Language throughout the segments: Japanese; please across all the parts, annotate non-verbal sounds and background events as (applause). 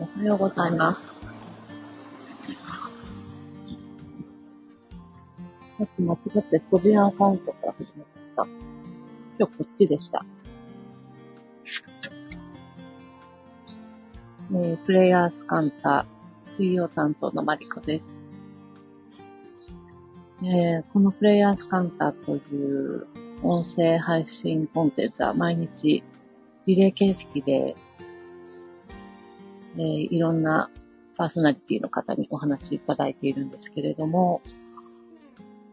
おはようございます。さっき間違って個人アカウントから始めました。今日こっちでした。えー、プレイヤースカンタ、水曜担当のマリコです。えー、このプレイヤースカンタという音声配信コンテンツは毎日リレー形式で、えー、いろんなパーソナリティの方にお話しいただいているんですけれども、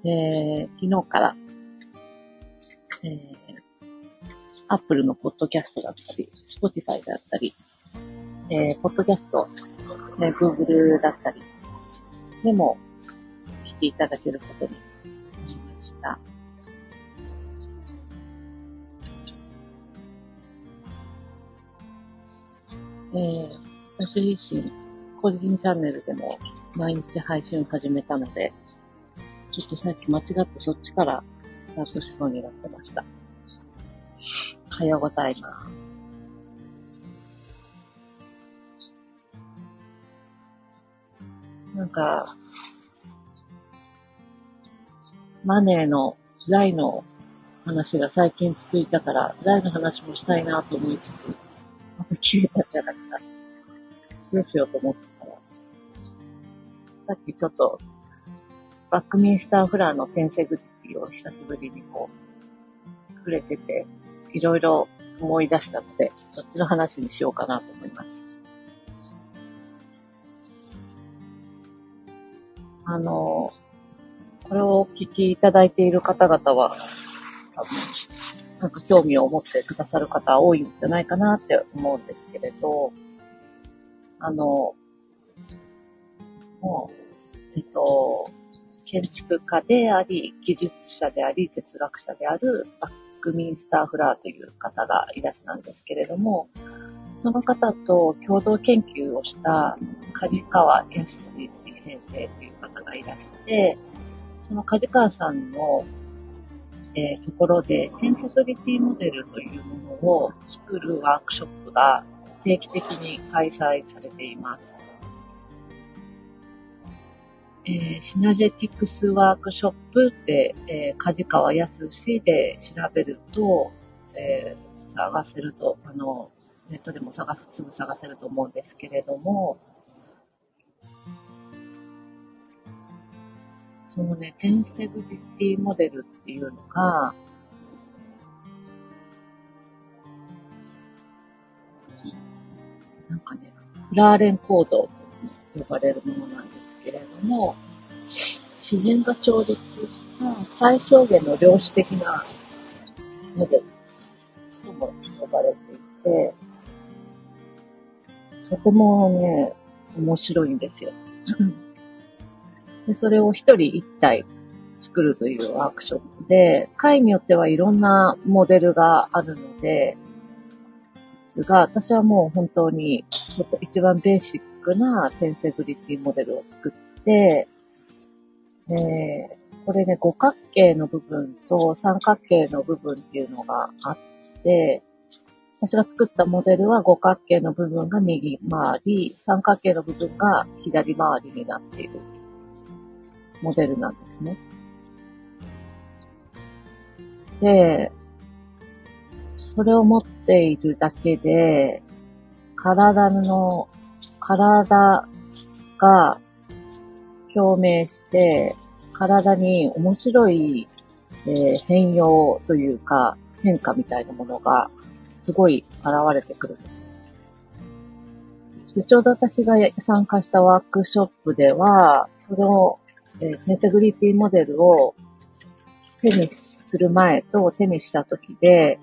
えー、昨日から、えー、Apple のポッドキャストだったり、Spotify だったり、えー、ポッドキャスト、ね、Google だったり、でも、聞ていただけることになりました。えー、私自身、個人チャンネルでも毎日配信を始めたので、ちょっとさっき間違ってそっちからスタートしそうになってました。おはようございます。なんか、マネーの財の話が最近続いたから、財の話もしたいなと思いつつ、また消えたじゃなくて、どうしようと思ったら、さっきちょっと、バックミンスターフラーの転生グッティを久しぶりにこう、触れてて、いろいろ思い出したので、そっちの話にしようかなと思います。あの、これをお聞きいただいている方々は、多分、なんか興味を持ってくださる方多いんじゃないかなって思うんですけれど、あの、もう、えっと、建築家であり、技術者であり、哲学者であるバックミンスター・フラーという方がいらしたんですけれども、その方と共同研究をした梶川康先生という方がいらして、その梶川さんのえー、ところで、テンセトリティモデルというものを作るワークショップが定期的に開催されています。えー、シナジェティクスワークショップって、えー、梶川康で調べると、えー、探せると、あの、ネットでも探す、すぐ探せると思うんですけれども、そのね、テンセグリティモデルっていうのが、なんかね、ラーレン構造と呼ばれるものなんですけれども、自然が調律した最小限の量子的なモデルとも呼ばれていて、とてもね、面白いんですよ。でそれを一人一体作るというワークショップで、会によってはいろんなモデルがあるので、ですが、私はもう本当に一番ベーシックなテンセグリティモデルを作って、えー、これね、五角形の部分と三角形の部分っていうのがあって、私が作ったモデルは五角形の部分が右回り、三角形の部分が左回りになっているモデルなんですね。で、それを持っているだけで、体の、体が共鳴して、体に面白い、えー、変容というか、変化みたいなものがすごい現れてくるです。でちょうど私が参加したワークショップでは、そのえー、テンセグリティモデルを手にする前と手にした時で、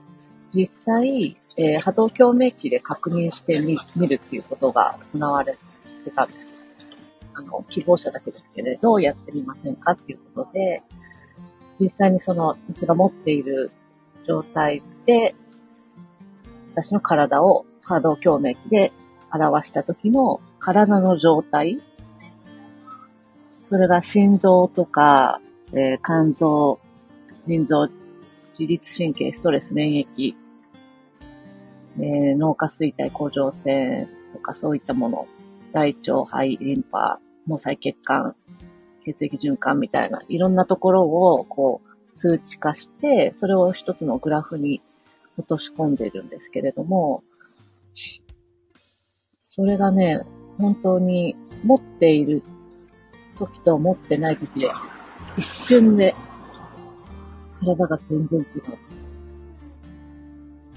実際、えー、波動共鳴器で確認してみるっていうことが行われてたんです。あの、希望者だけですけれど、やってみませんかっていうことで、実際にその、うちが持っている状態で、私の体を波動共鳴器で表した時の体の状態それが心臓とか、えー、肝臓、腎臓、自律神経、ストレス、免疫、えー、脳下垂体、甲状腺とかそういったもの、大腸、肺、リンパ、毛細血管、血液循環みたいな、いろんなところを、こう、数値化して、それを一つのグラフに落とし込んでいるんですけれども、それがね、本当に持っている時と持ってない時で、一瞬で体が全然違う。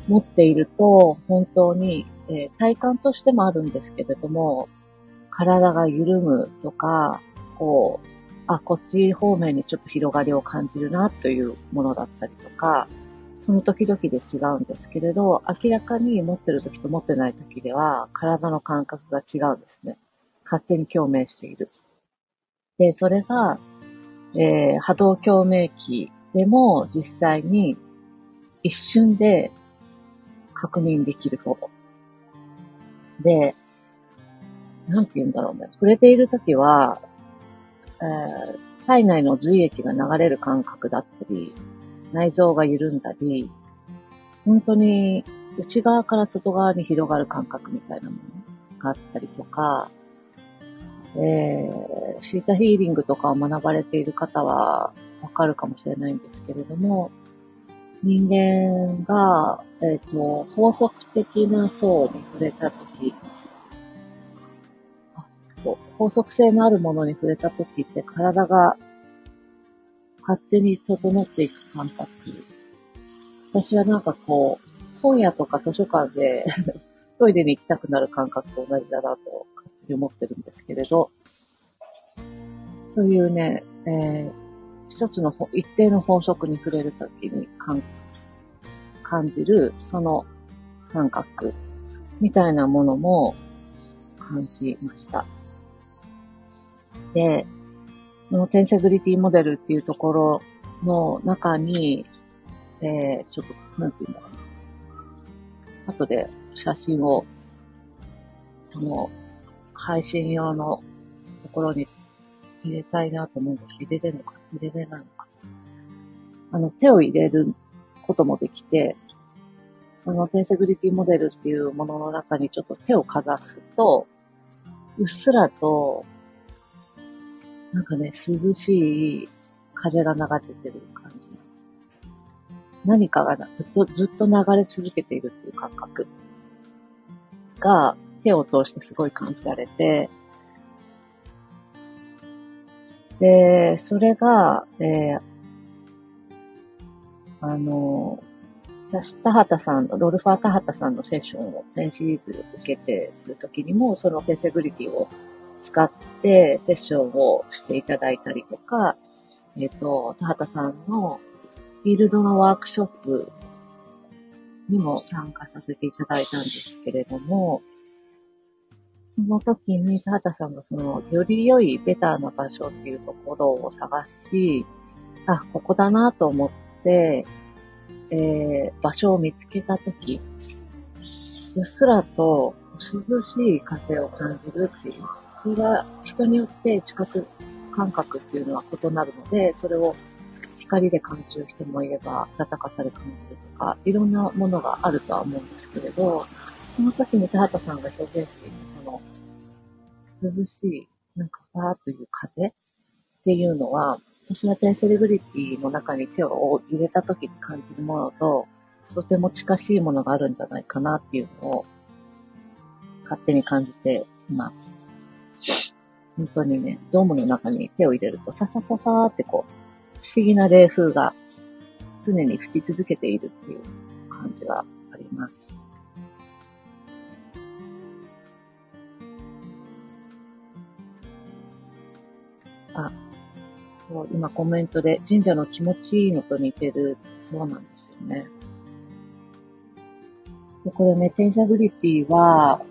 持っていると、本当に、えー、体感としてもあるんですけれども、体が緩むとか、こう、あ、こっち方面にちょっと広がりを感じるなというものだったりとか、その時々で違うんですけれど、明らかに持ってる時と持ってない時では、体の感覚が違うんですね。勝手に共鳴している。で、それが、えー、波動共鳴器でも実際に一瞬で確認できる方法。で、なんて言うんだろうね。触れているときは、えー、体内の髄液が流れる感覚だったり、内臓が緩んだり、本当に内側から外側に広がる感覚みたいなものがあったりとか、えー、シータヒーリングとかを学ばれている方はわかるかもしれないんですけれども、人間が、えっ、ー、と、法則的な層に触れたとき、法則性のあるものに触れたときって体が勝手に整っていく感覚。私はなんかこう、本屋とか図書館で (laughs) トイレに行きたくなる感覚と同じだなと勝手に思ってるんですけれど、そういうね、えー一つの一定の法則に触れるときに感感じる、その感覚みたいなものも感じました。で、そのセンセグリティモデルっていうところの中に、えー、ちょっと、なんて言うんだろうな。後で写真を、その、配信用のところに入れたいなと思うんですけど、入れれるのかな入れれないのか。あの、手を入れることもできて、あの、テンセグリティモデルっていうものの中にちょっと手をかざすと、うっすらと、なんかね、涼しい風が流れてる感じ。何かがずっと、ずっと流れ続けているっていう感覚が手を通してすごい感じられて、で、それが、えー、あの、私、田畑さんの、ロルファー田畑さんのセッションを全シリーズ受けてる時にも、そのフェセグリティを使ってセッションをしていただいたりとか、えっ、ー、と、田畑さんのフィールドのワークショップにも参加させていただいたんですけれども、その時に、田畑さんがその、より良いベターな場所っていうところを探し、あ、ここだなと思って、えー、場所を見つけた時、うっすらと涼しい風を感じるっていう。それは人によって知覚感覚っていうのは異なるので、それを光で感じる人もいれば、暖かさで感じるとか、いろんなものがあるとは思うんですけれど、その時に田畑さんが表現している、その、涼しい、なんか、バーという風っていうのは、私はテンセレブリティの中に手を入れた時に感じるものと、とても近しいものがあるんじゃないかなっていうのを、勝手に感じています。本当にね、ドームの中に手を入れると、ささささーってこう、不思議な冷風が常に吹き続けているっていう感じがあります。あ、そう今コメントで神社の気持ちいいのと似てる。そうなんですよね。でこれね、テンサビリティは、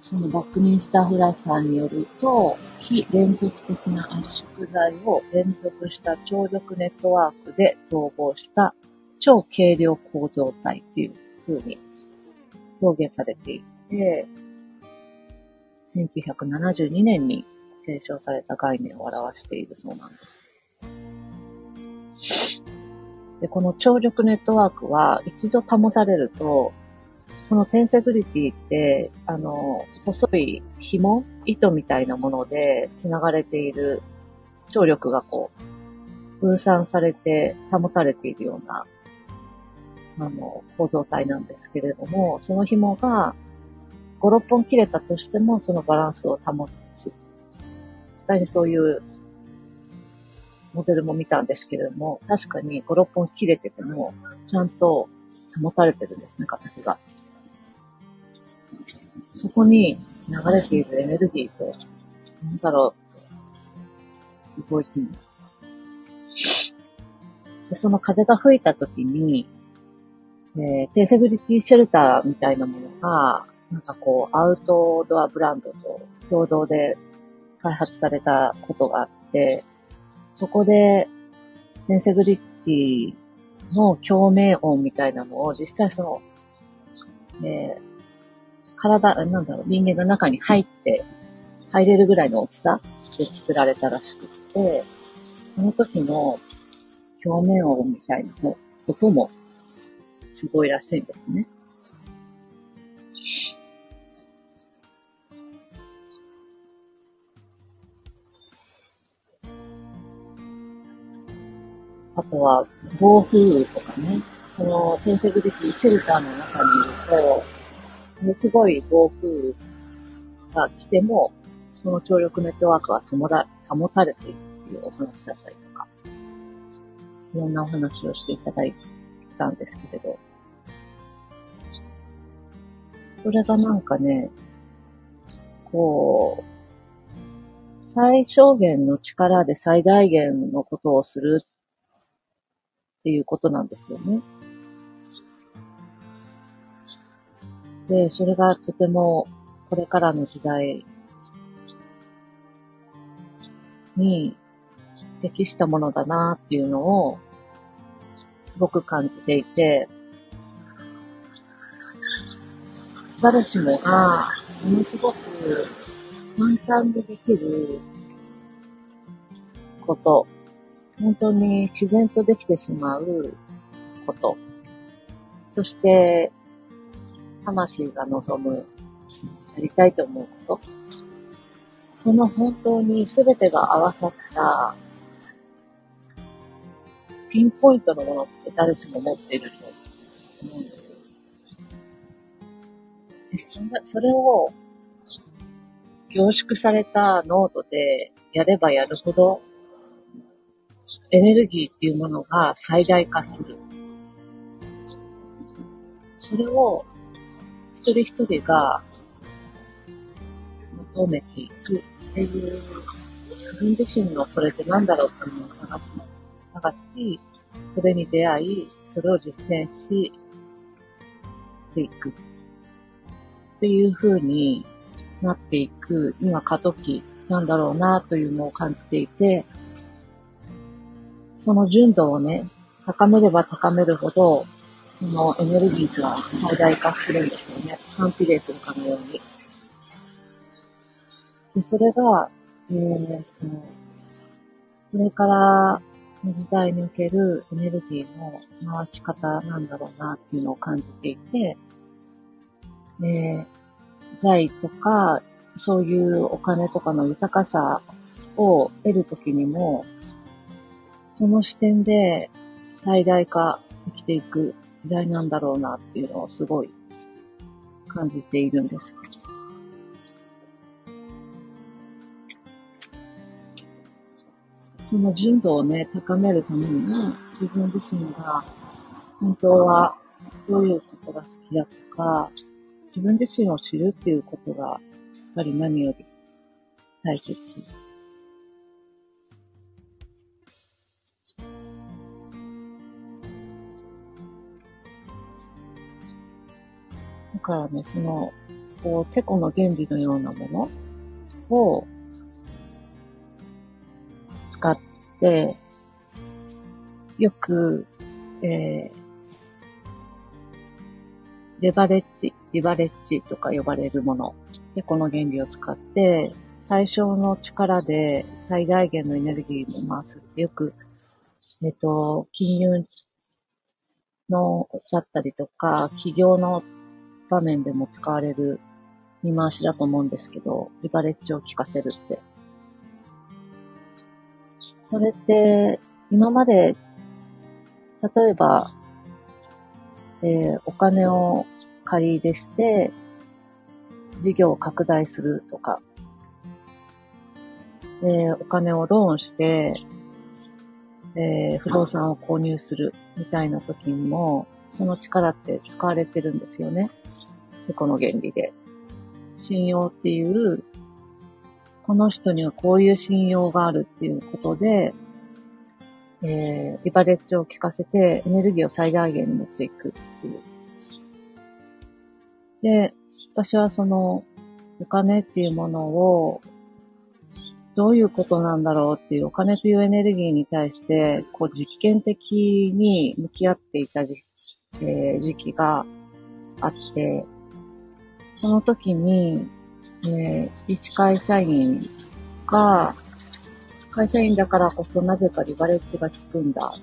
そのバックミンスターフラッサーによると、非連続的な圧縮材を連続した超力ネットワークで統合した超軽量構造体っていう風に表現されていて、1972年に提唱された概念を表しているそうなんです。で、この超力ネットワークは一度保たれると、そのテンセグリティって、あの、細い紐糸みたいなもので繋がれている張力がこう、分散されて保たれているような、あの、構造体なんですけれども、その紐が5、6本切れたとしても、そのバランスを保つ。実際にそういうモデルも見たんですけれども、確かに5、6本切れてても、ちゃんと保たれてるんですね、形が。そこに流れているエネルギーと、なんだろう、すごいで、その風が吹いた時に、えー、低セグリティシェルターみたいなものが、なんかこう、アウトドアブランドと共同で開発されたことがあって、そこで、センセグリティの共鳴音みたいなのを実際その、えー、体、なんだろう、人間の中に入って、入れるぐらいの大きさで作られたらしくて、その時の表面音みたいな音もすごいらしいんですね。とは、暴風雨とかね、その、天セグリティシェルターの中にいると、ものすごい暴風雨が来ても、その聴力ネットワークは保た保たれているっていうお話だったりとか、いろんなお話をしていただいたんですけれど、それがなんかね、こう、最小限の力で最大限のことをするっていうことなんですよね。で、それがとてもこれからの時代に適したものだなっていうのをすごく感じていて、誰しもがものすごく簡単にできること本当に自然とできてしまうこと。そして、魂が望む、やりたいと思うこと。その本当に全てが合わさったピンポイントのものって誰しも持っていると思うんです。で、それそれを凝縮されたノートでやればやるほどエネルギーっていうものが最大化する。それを一人一人が求めていくっていう、自分自身のそれって何だろうっていうのを探す、探し、それに出会い、それを実践していく。っていう風になっていく、今過渡期なんだろうなというのを感じていて、その純度をね、高めれば高めるほど、そのエネルギーが最大化するんですよね。反比例するかのように。で、それが、えー、これからの時代におけるエネルギーの回し方なんだろうなっていうのを感じていて、えー、財とか、そういうお金とかの豊かさを得るときにも、その視点で最大化生きていく時代なんだろうなっていうのをすごい感じているんです。その純度をね、高めるために、自分自身が本当はどういうことが好きだとか、自分自身を知るっていうことが、やっぱり何より大切からね、その、こう、テコの原理のようなものを使って、よく、えー、レバレッジ、リバレッジとか呼ばれるもの。で、この原理を使って、最小の力で最大限のエネルギーを回す。よく、えっと、金融の、だったりとか、企業の場面でも使われる見回しだと思うんですけど、リバレッジを効かせるって。それって、今まで、例えば、えー、お金を借り入れして、事業を拡大するとか、えー、お金をローンして、えー、不動産を購入するみたいな時にも、その力って使われてるんですよね。で、この原理で。信用っていう、この人にはこういう信用があるっていうことで、えー、リバレッジを効かせてエネルギーを最大限に持っていくっていう。で、私はそのお金っていうものをどういうことなんだろうっていうお金というエネルギーに対して、こう実験的に向き合っていた時,、えー、時期があって、その時に、えー、一会社員が、会社員だからこそなぜかリバレッジが効くんだ。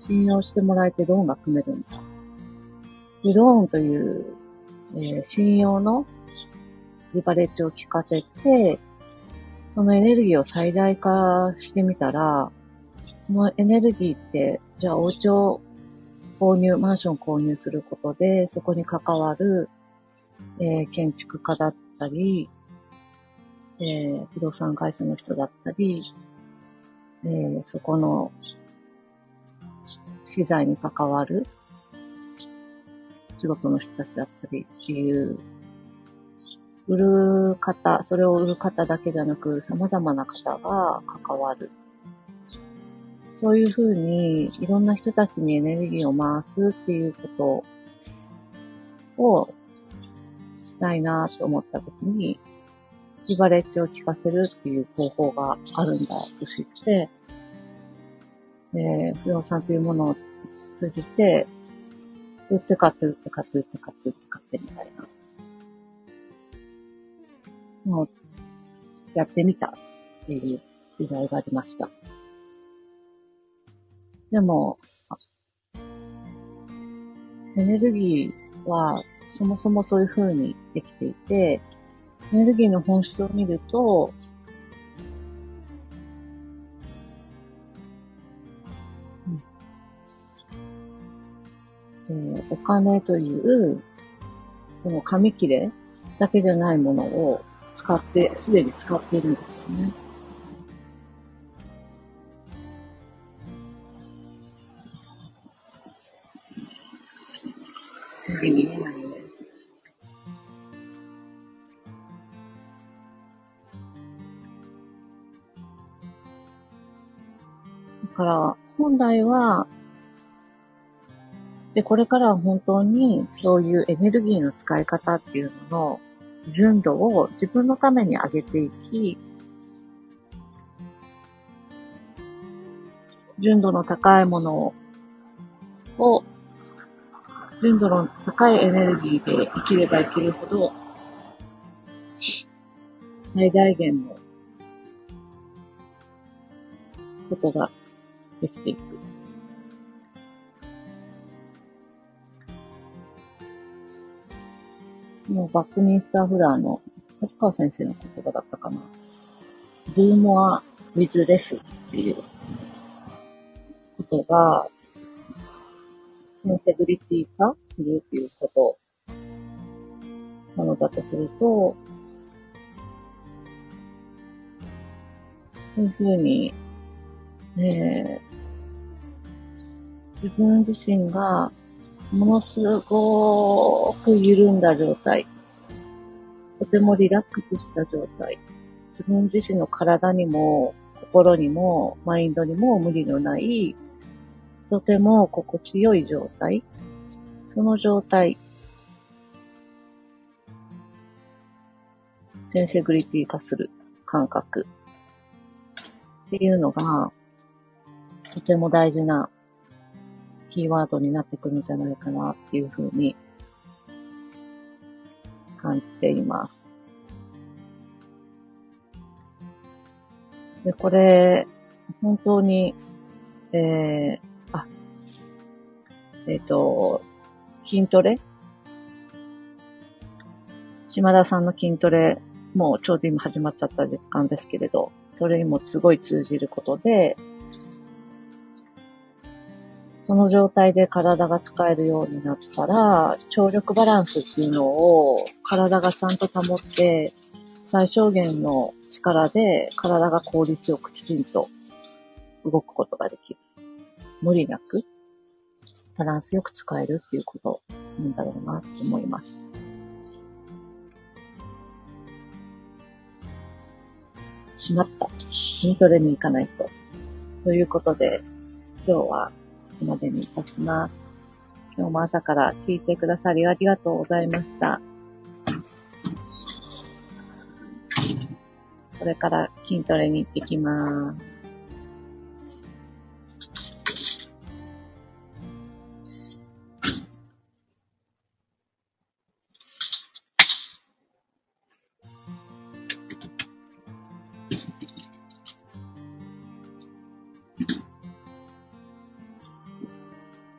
信用してもらえてローンが組めるんだ。で、ローンという、えー、信用のリバレッジを効かせて、そのエネルギーを最大化してみたら、そのエネルギーって、じゃあお家を購入、マンション購入することで、そこに関わる、えー、建築家だったり、えー、不動産会社の人だったり、えー、そこの資材に関わる仕事の人たちだったりっていう売る方、それを売る方だけじゃなく、様々な方が関わる。そういうふうに、いろんな人たちにエネルギーを回すっていうことをたいなと思ったときに、リバレッジを効かせるっていう方法があるんだと知って、えー、不動産というものを通じて、売って買って売って買って売って買って売って買ってみたいな。もう、やってみたっていう依頼がありました。でも、エネルギーはそもそもそういう風にできていて、エネルギーの本質を見ると、えー、お金という、その紙切れだけじゃないものを使って、すでに使っているんですよね。見えないね。本来は、で、これからは本当にそういうエネルギーの使い方っていうのの純度を自分のために上げていき、純度の高いものを、純度の高いエネルギーで生きれば生きるほど、最大限のことができていく。もうバックミンスターフラーの立川先生の言葉だったかな。do more with less っていうことが、インテグリティ化するっていうことなのだとすると、そういうふうに、えー、自分自身がものすごく緩んだ状態。とてもリラックスした状態。自分自身の体にも、心にも、マインドにも無理のない、とても心地よい状態。その状態。センセグリティ化する感覚。っていうのが、とても大事なキーワードになってくるんじゃないかなっていうふうに感じています。で、これ、本当に、えー、あ、えっ、ー、と、筋トレ？島田さんの筋トレ、もうちょうど今始まっちゃった時間ですけれど、それにもすごい通じることで、その状態で体が使えるようになったら、聴力バランスっていうのを体がちゃんと保って、最小限の力で体が効率よくきちんと動くことができる。無理なく、バランスよく使えるっていうことなんだろうなって思います。しまった。筋トレに行かないと。ということで、今日はこまでにいたします。今日も朝から聞いてくださりありがとうございました。これから筋トレに行ってきます。